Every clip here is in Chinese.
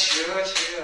지루 해, 지.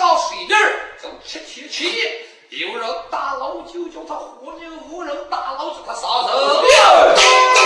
到水地儿就吃起吃有人打捞就叫他活命无人打捞叫他杀人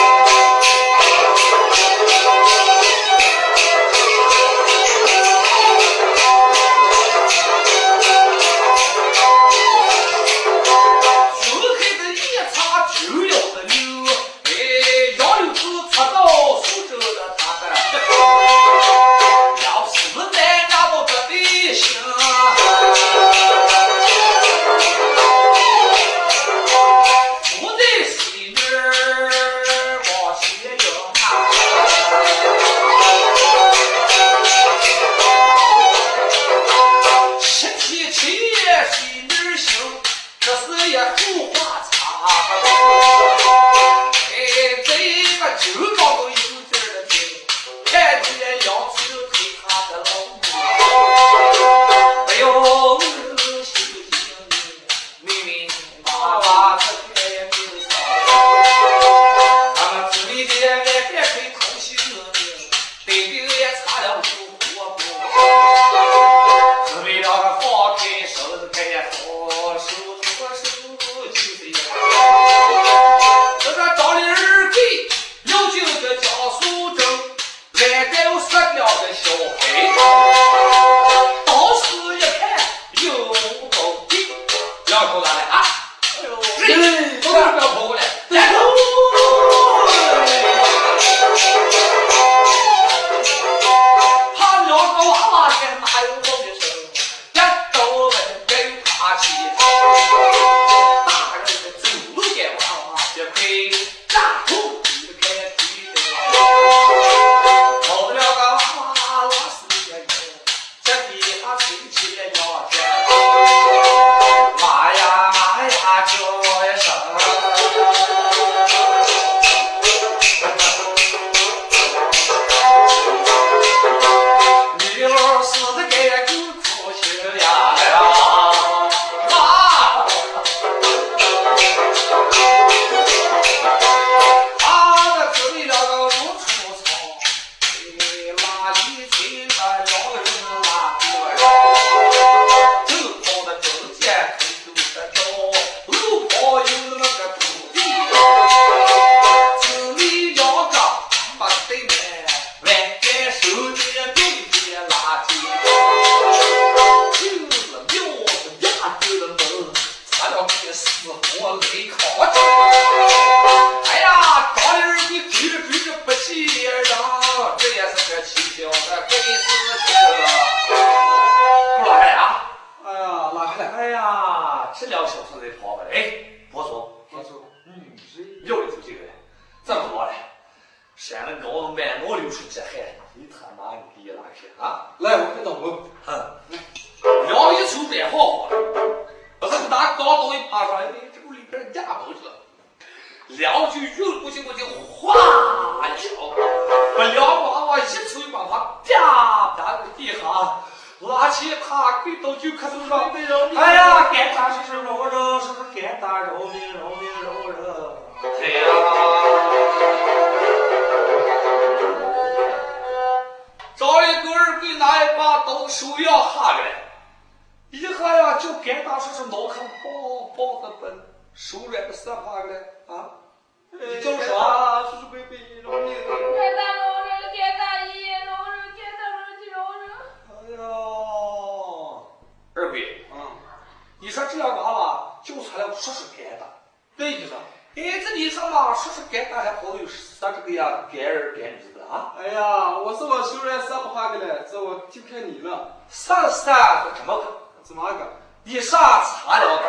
啥这个呀？该儿该女的啊？哎呀，我是我手软三不下个嘞，这我就看你了。啥啥怎么个？怎么个？你啥茶了个？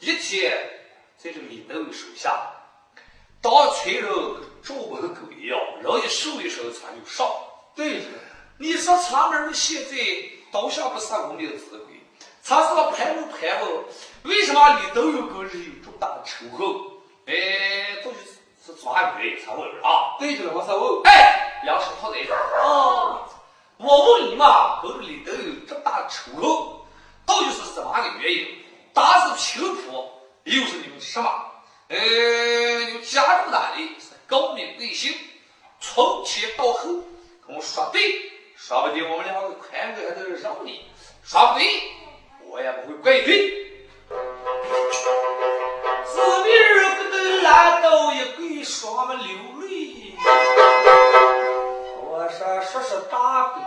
一天在这个李德伟手下，当村人跟照门狗一样，人一瘦一瘦船就上。对。你说咱们现在刀下不杀工的子鬼，咱是个盘问盘问，为什么李德伟跟人有这么大的仇恨？哎，这就是是抓鱼才问啊。对着了，我啥问？哎，杨石涛在这儿哦。我问你嘛，跟李德有这么大的仇恨，到底是什么个原因？打是贫苦，又是你们什么？呃，你们家住哪里？是高明贵姓？从前到后，跟我说对，说不定我们两个宽哥还都让你；说不对，我也不会怪你。到一跪，双目流泪。我说说是大鬼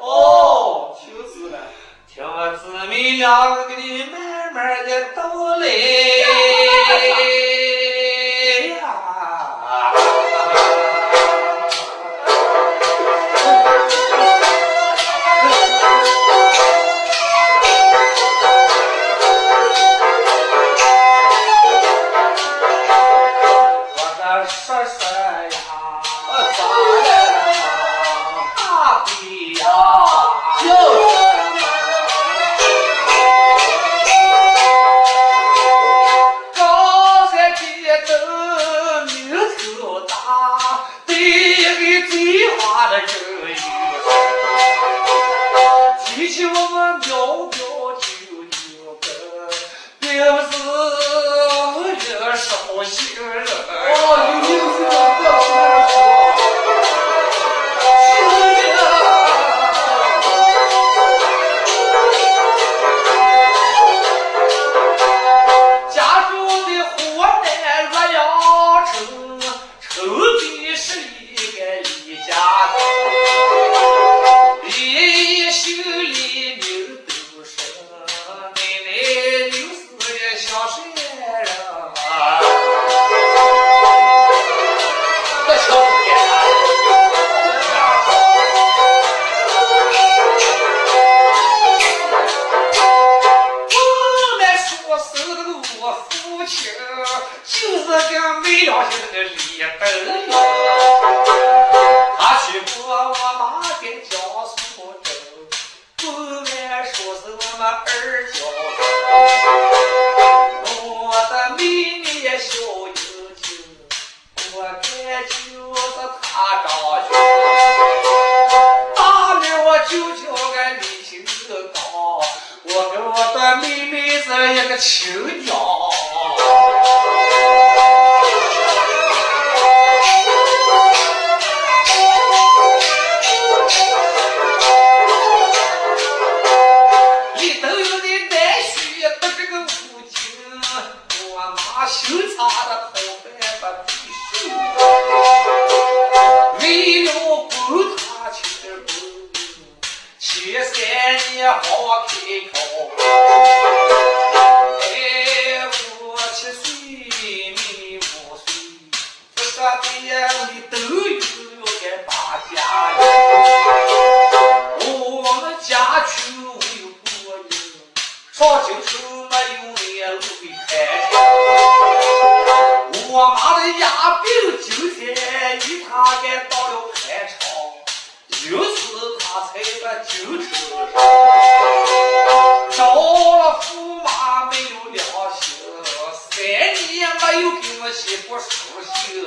哦，听死了。听我姊妹两个给你慢慢的道来呀。边的。都有要给打下。我们家穷没有过年，上京收没有年路的。开。我妈的牙病今天一他给到了开场，就是他才把酒吃上，找了驸马没有良心，三年没有。心不舒心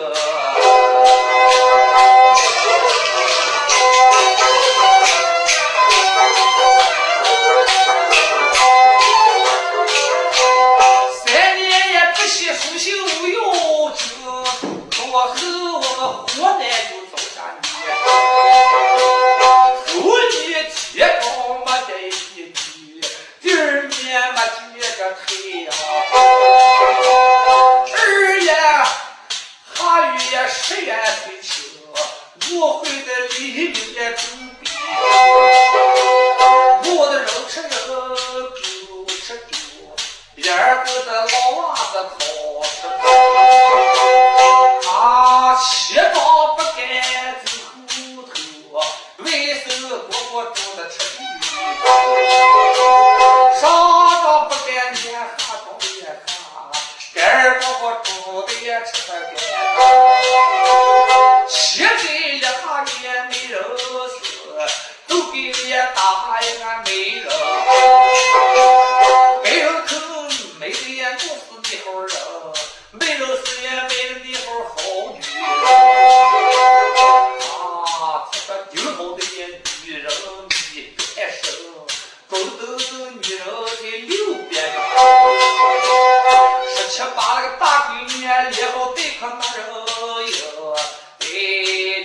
个大闺女烈好被可难人哟。哎，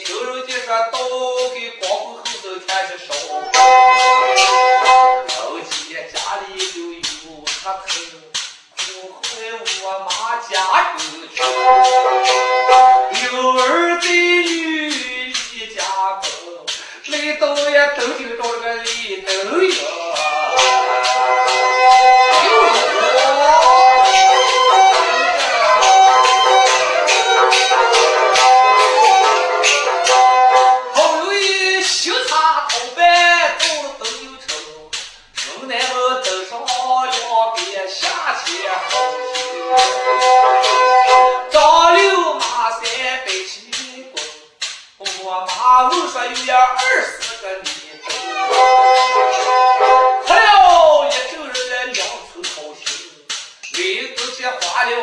听人家说刀给光棍后头开始烧。老姐家里就有客头，苦害我妈家有穷，有儿在女一家门，来到也正经找这个里头哟。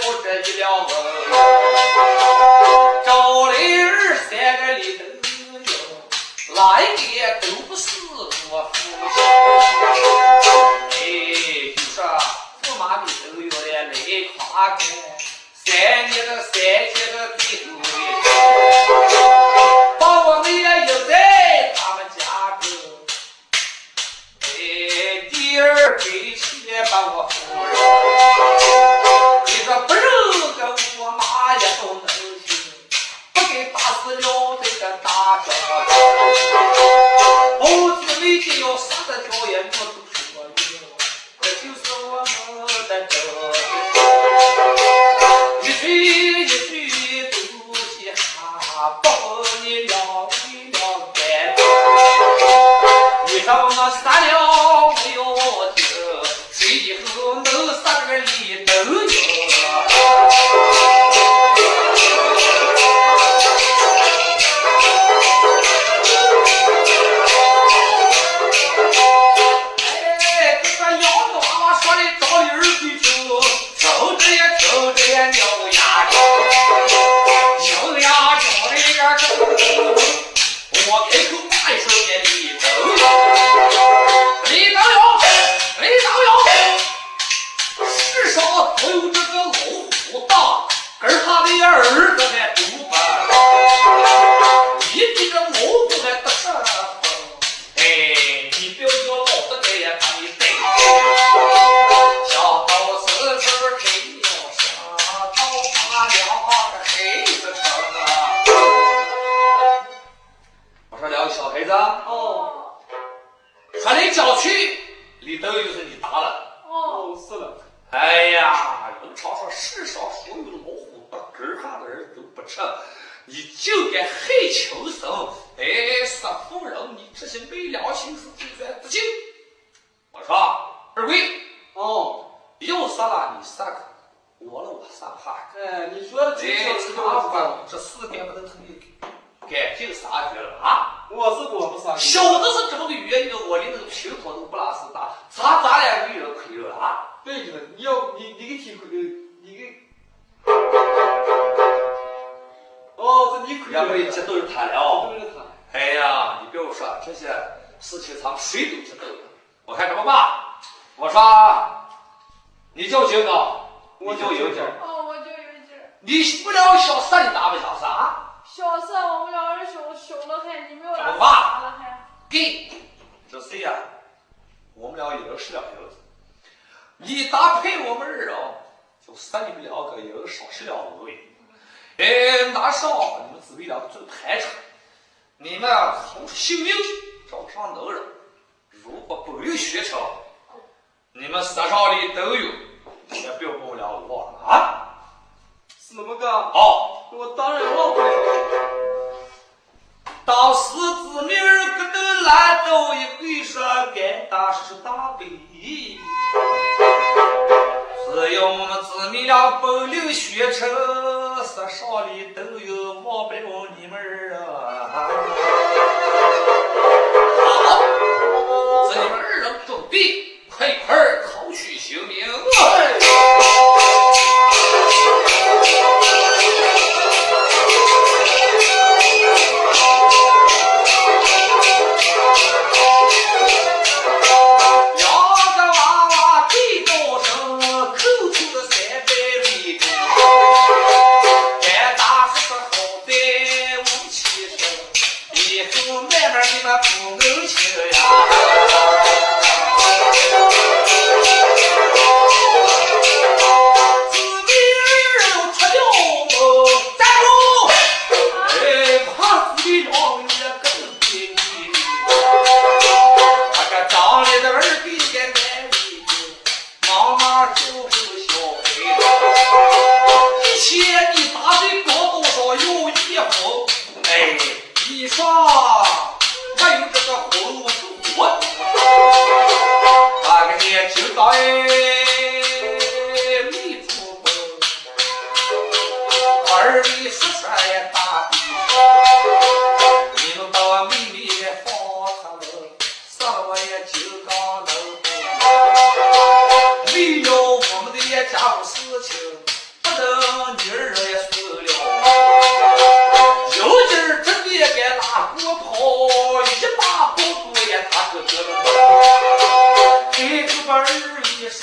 我这一两个。赵雷儿三个里头哟，哪一个都不是我父亲。哎，就说驸马里头有的雷夸公，三年的三年的弟头哩，把我们也引在他们家中。哎，第二回去把我夫人。不认个我妈也都能行，不给打死了这个大小，猴子每天要杀的条也不多。你不了小三，你打不小三啊？小三，我们两人小小了还，你没有怎么办了还？给，这谁呀？我们俩也是两口子，你搭配我们二啊，就三你们两个也少十两五位。哎，拿上你们姊妹俩做排场，你们从性命找上能人，如果不有学成，你们山上里都有，也不要跟我俩忘了啊！是那么个？好，我当然忘不了。当时子明儿搁那烂倒一跪说：“该大是大悲。”只要我们姊妹俩本领学成，山上里都有忘不了你们儿啊！好，这你们二人准备，快快逃去性命！金刚能。为了我们的家务事情，不能女儿也死了。有劲儿真的该拿锅泡，一把火也他个个。开口把二位十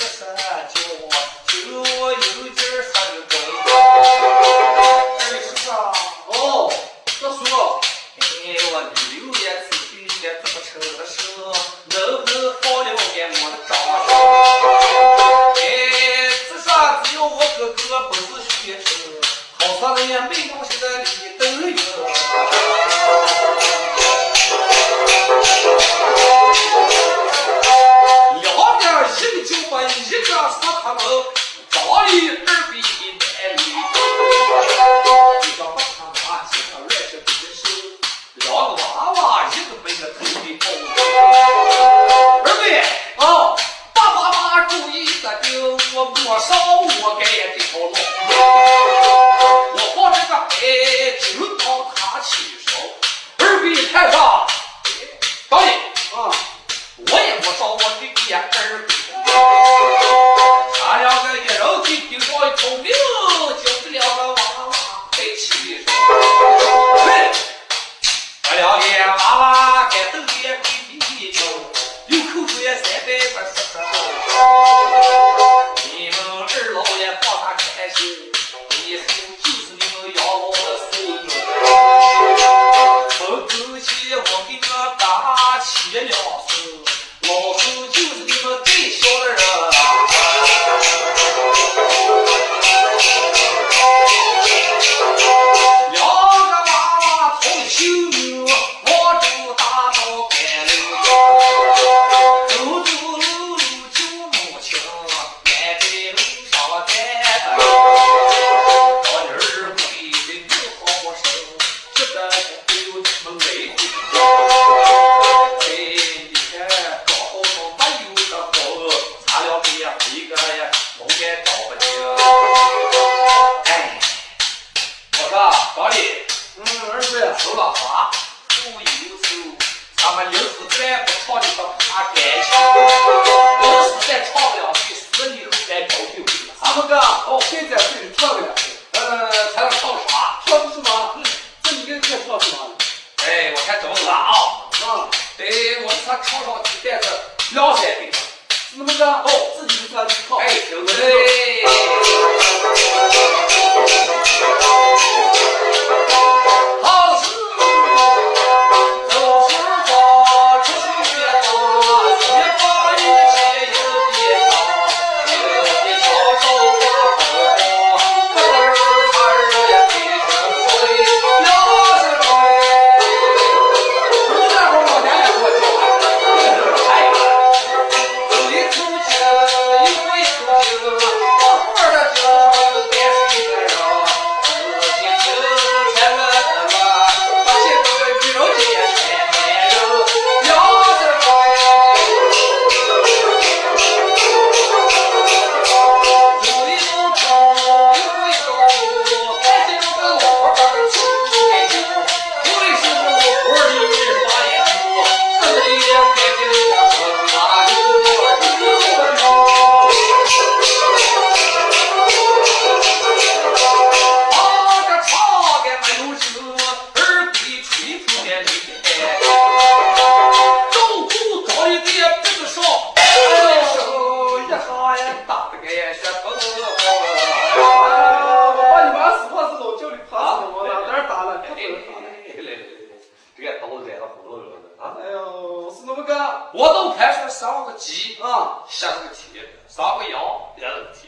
鸡啊。下这个鸡上个羊也是个鸡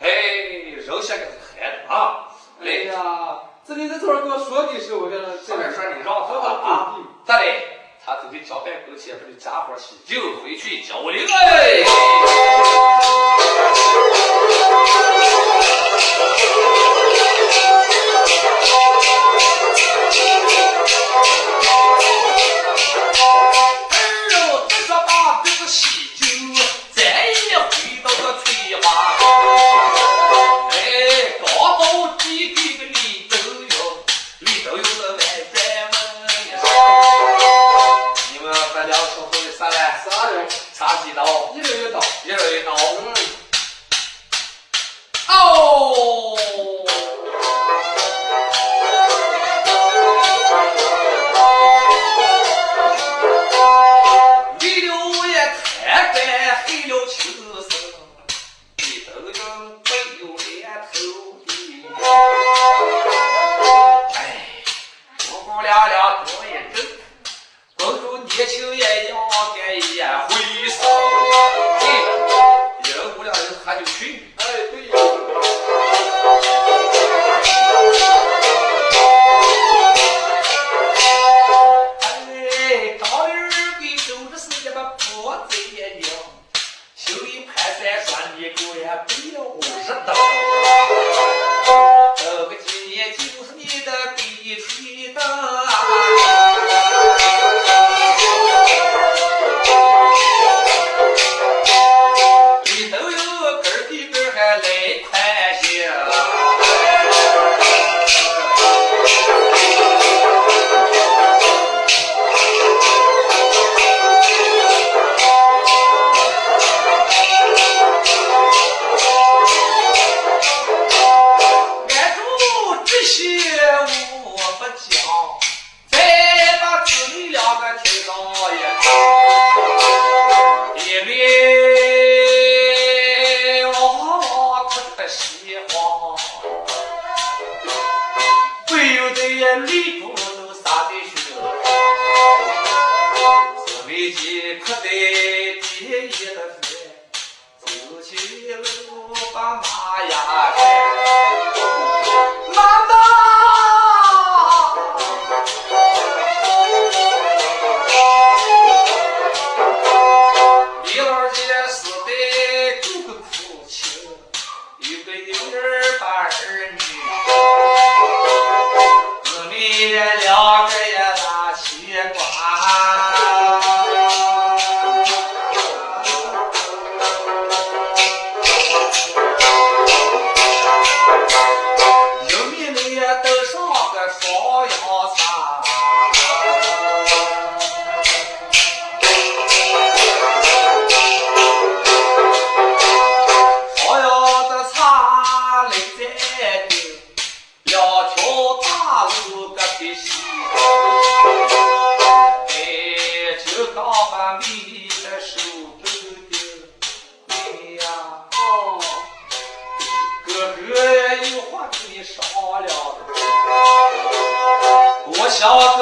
哎人下个是孩子啊。哎呀这你在这儿给我说的时候我就这边说你让我走了啊。咋他自己交代跟前面的家伙去就回去叫我领 give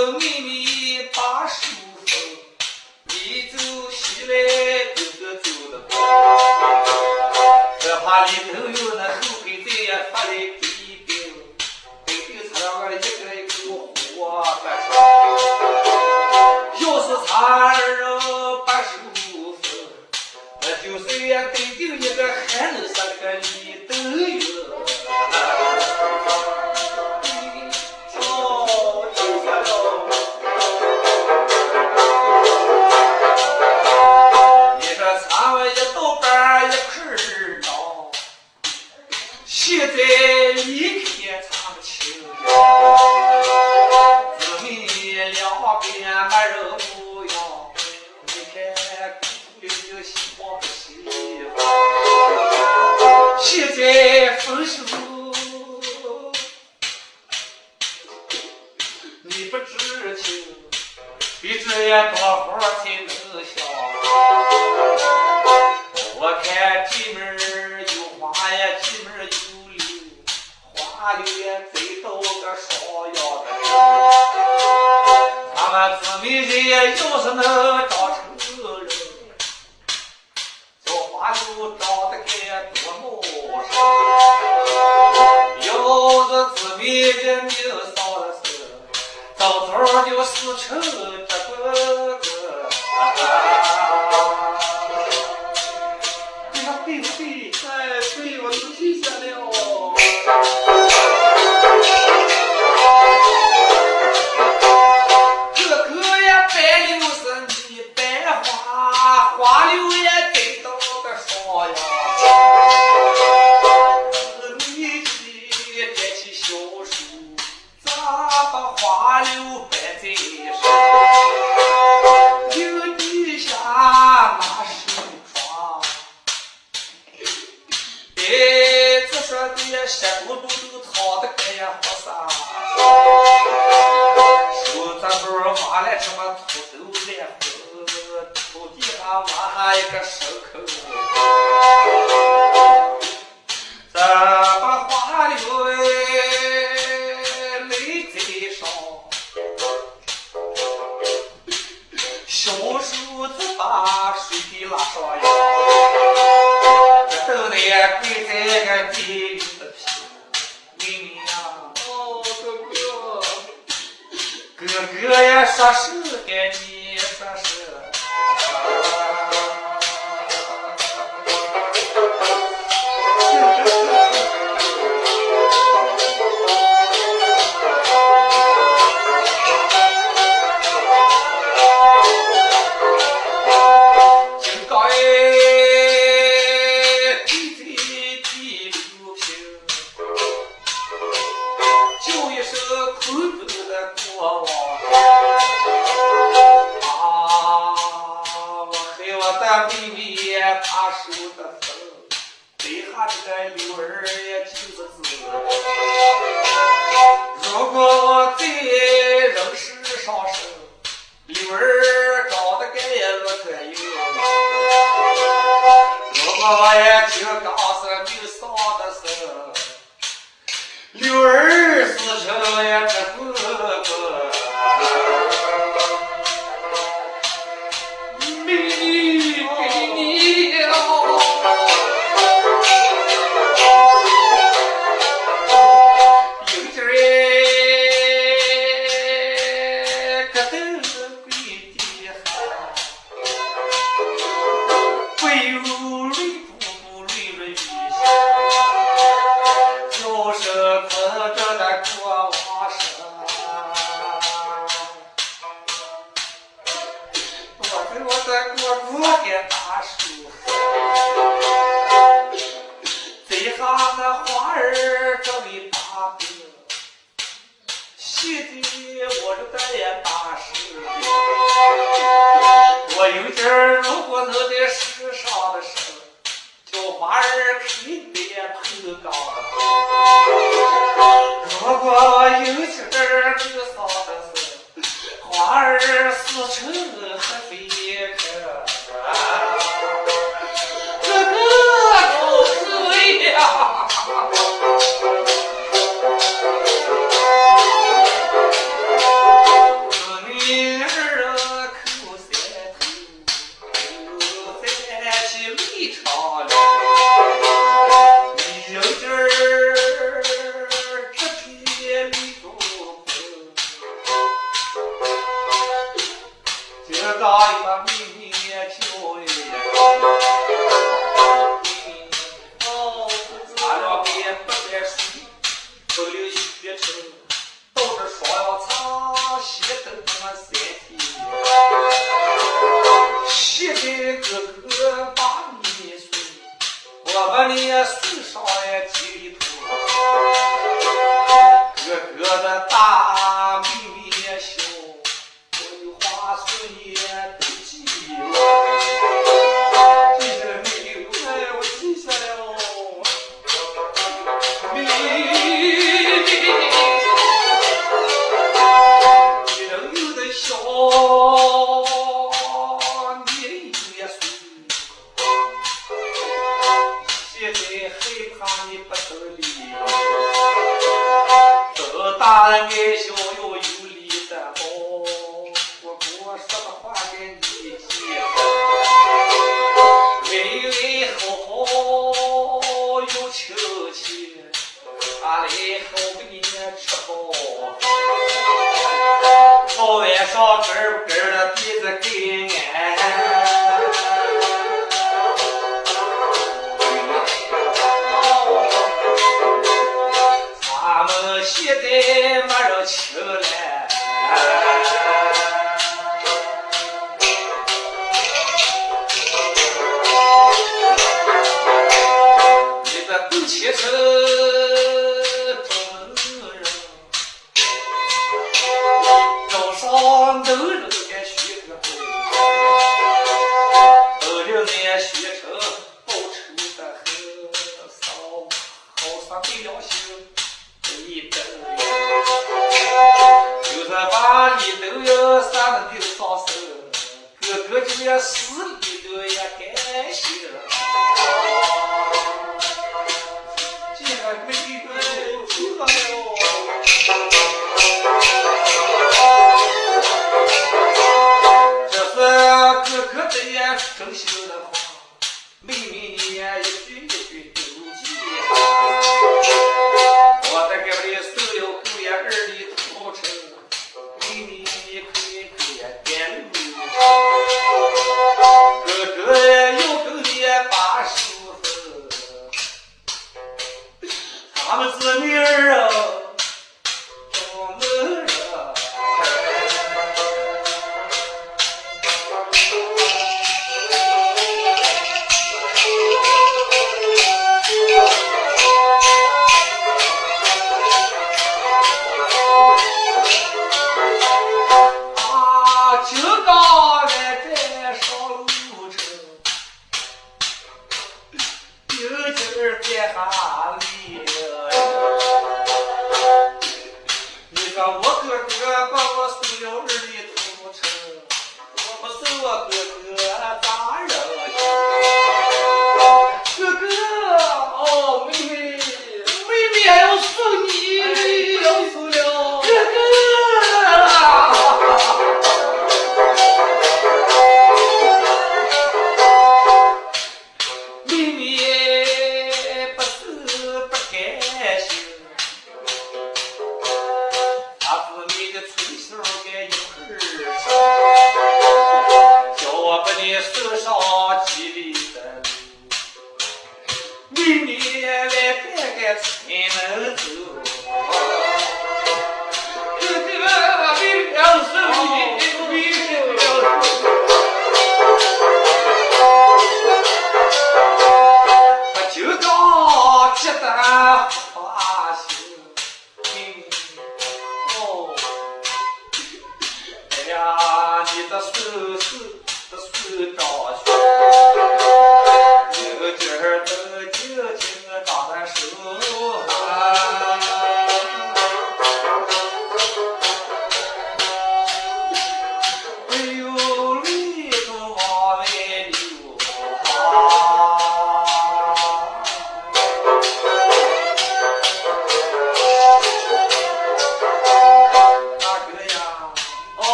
小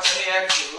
上不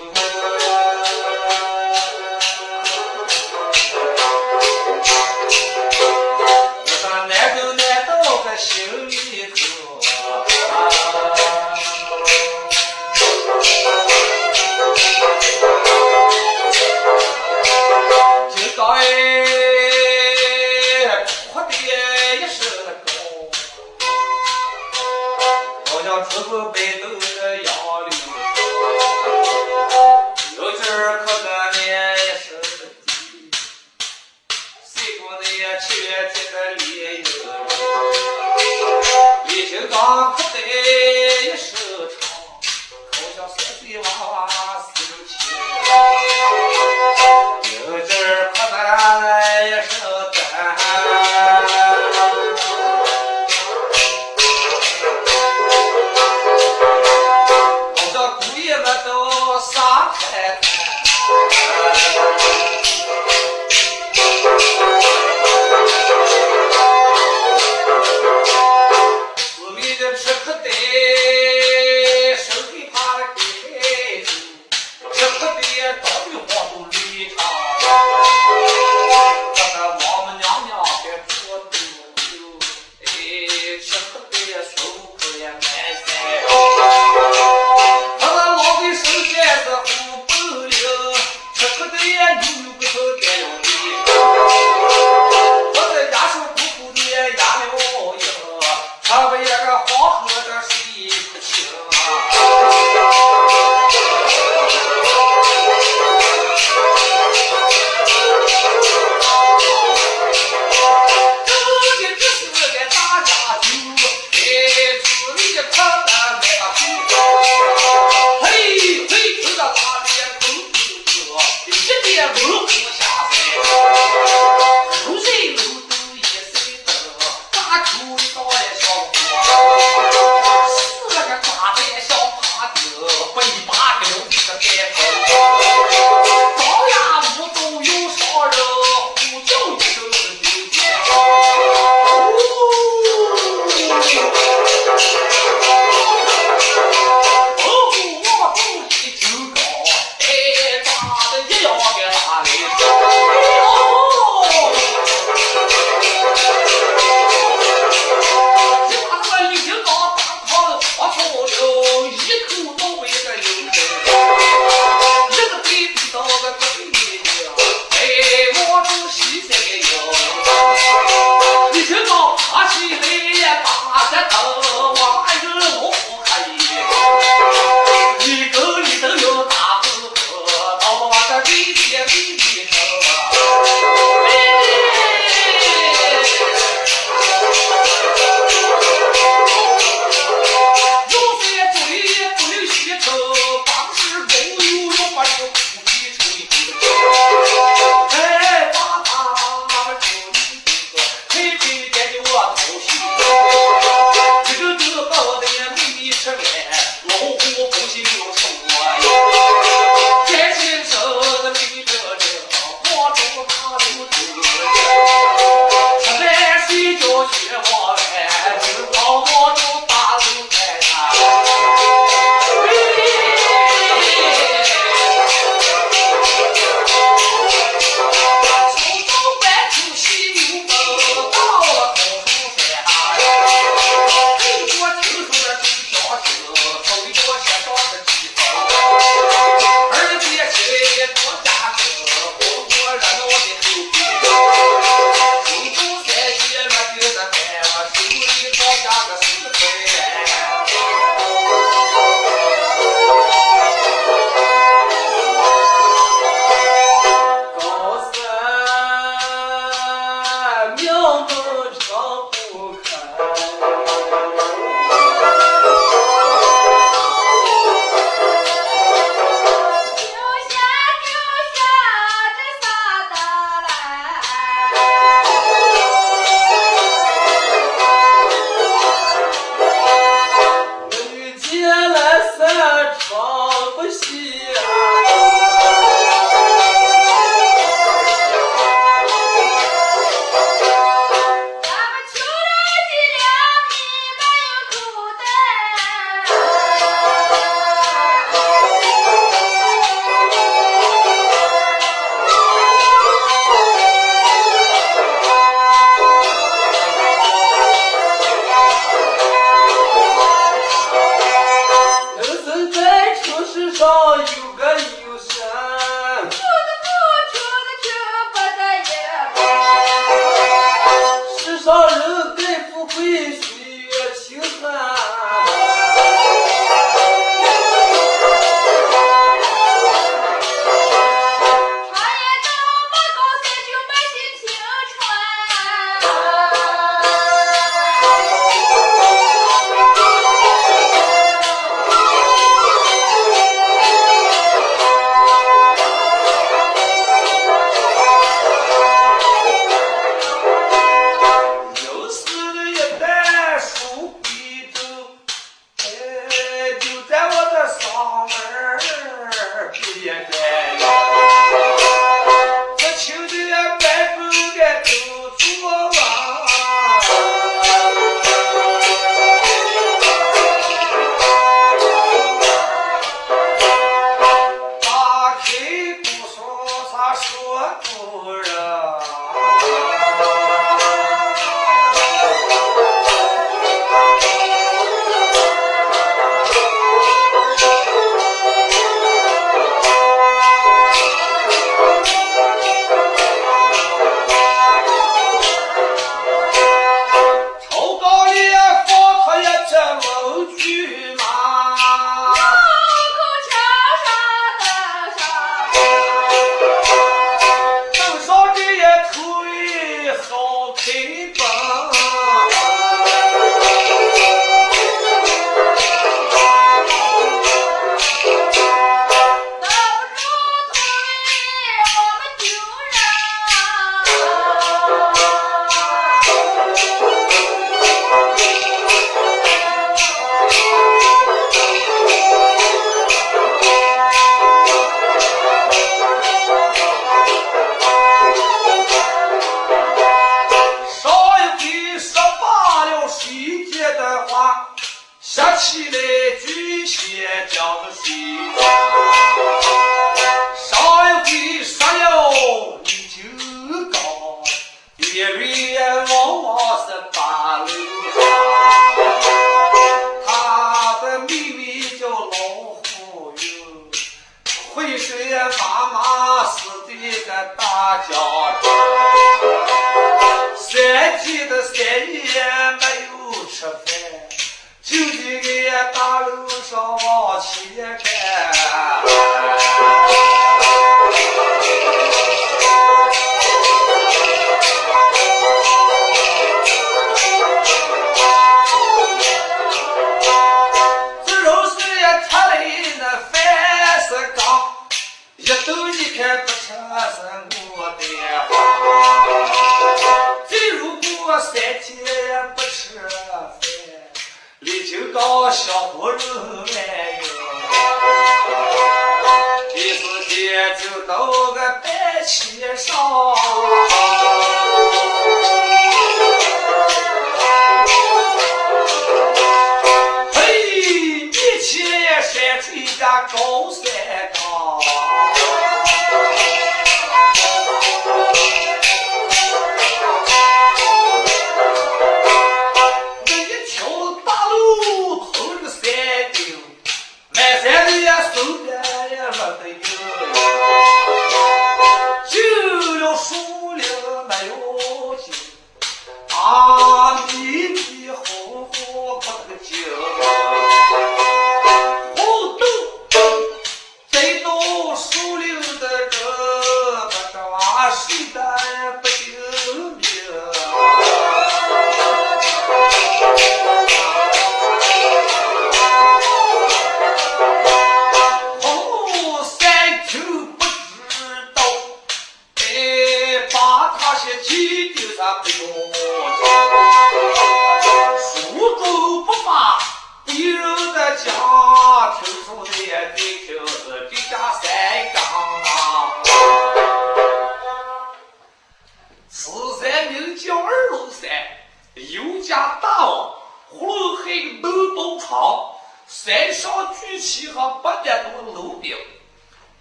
大家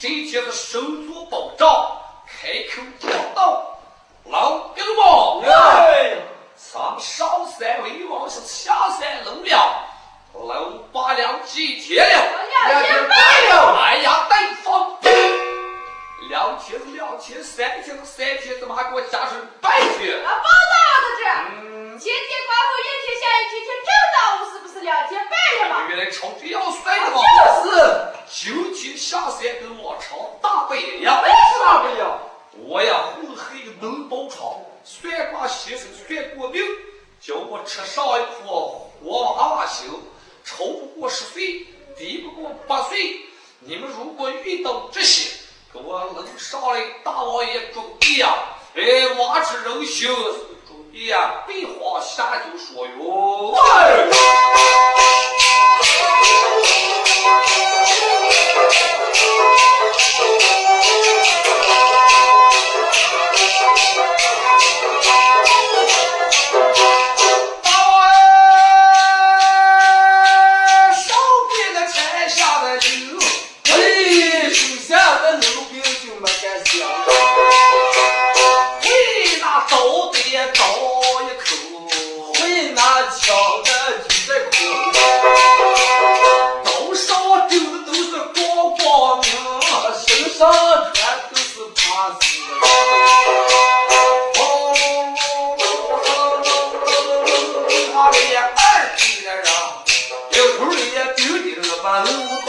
今天的收租。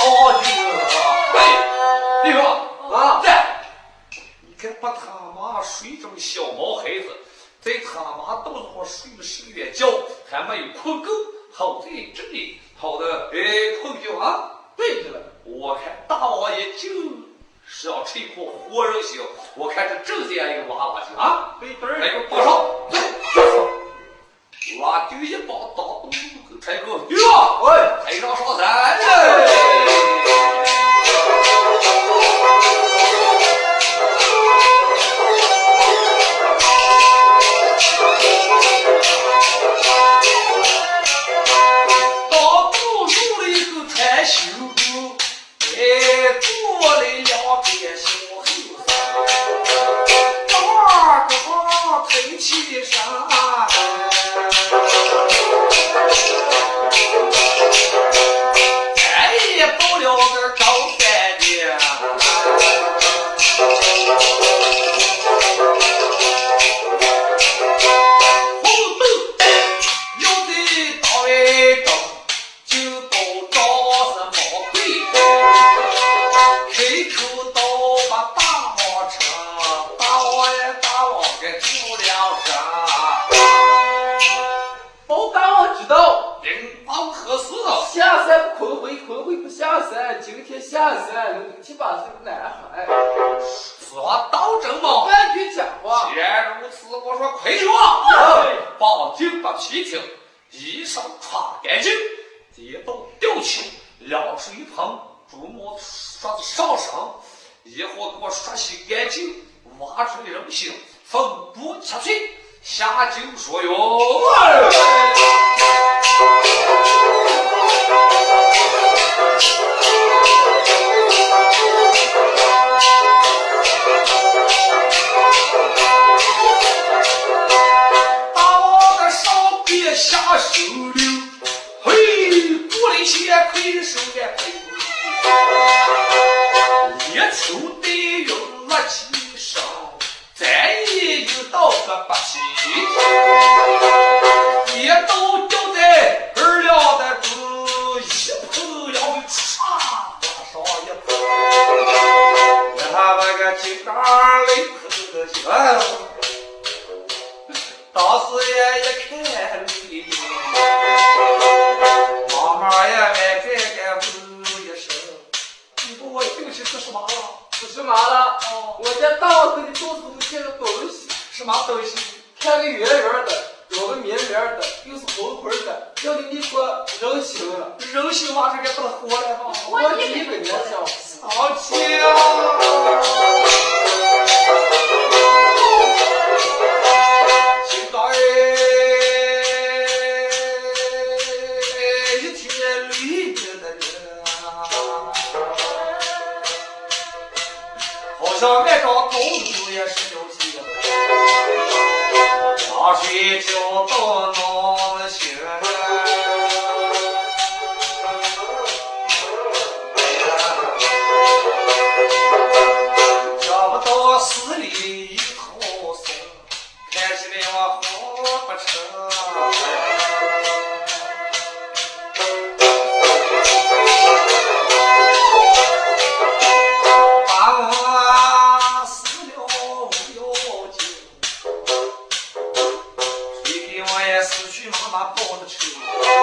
啊弟兄啊在你看把他妈睡成小毛孩子在他妈肚子上睡了十觉还没有困够好在这里好的哎困觉啊对着我看大王爷就是要吃一活人心我看这正是一个娃娃心啊来给我上走走我就一把刀 Saiu! Oi! Aí nós! Yeah.